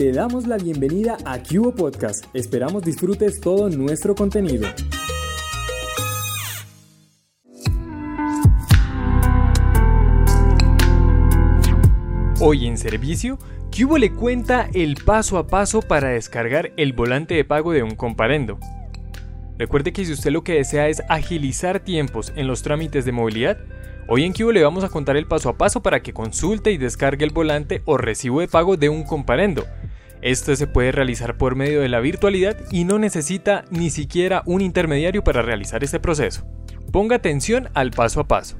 te damos la bienvenida a Cubo Podcast. Esperamos disfrutes todo nuestro contenido. Hoy en servicio, Cubo le cuenta el paso a paso para descargar el volante de pago de un comparendo. Recuerde que si usted lo que desea es agilizar tiempos en los trámites de movilidad, hoy en Cubo le vamos a contar el paso a paso para que consulte y descargue el volante o recibo de pago de un comparendo. Esto se puede realizar por medio de la virtualidad y no necesita ni siquiera un intermediario para realizar este proceso. Ponga atención al paso a paso.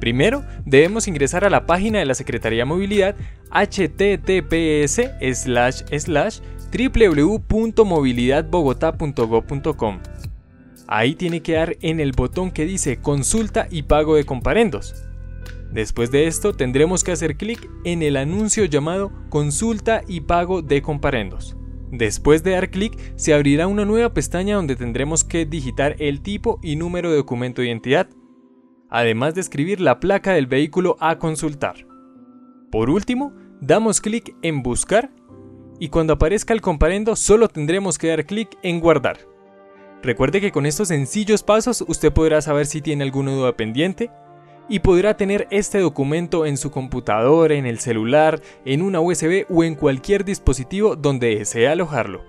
Primero, debemos ingresar a la página de la Secretaría de Movilidad https www.movilidadbogotá.gov.com. Ahí tiene que dar en el botón que dice consulta y pago de comparendos. Después de esto tendremos que hacer clic en el anuncio llamado consulta y pago de comparendos. Después de dar clic se abrirá una nueva pestaña donde tendremos que digitar el tipo y número de documento de identidad además de escribir la placa del vehículo a consultar. Por último, damos clic en Buscar y cuando aparezca el comparendo solo tendremos que dar clic en Guardar. Recuerde que con estos sencillos pasos usted podrá saber si tiene alguna duda pendiente y podrá tener este documento en su computador, en el celular, en una USB o en cualquier dispositivo donde desee alojarlo.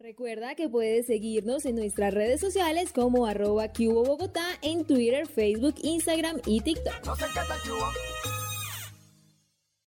Recuerda que puedes seguirnos en nuestras redes sociales como arroba Bogotá en Twitter, Facebook, Instagram y TikTok.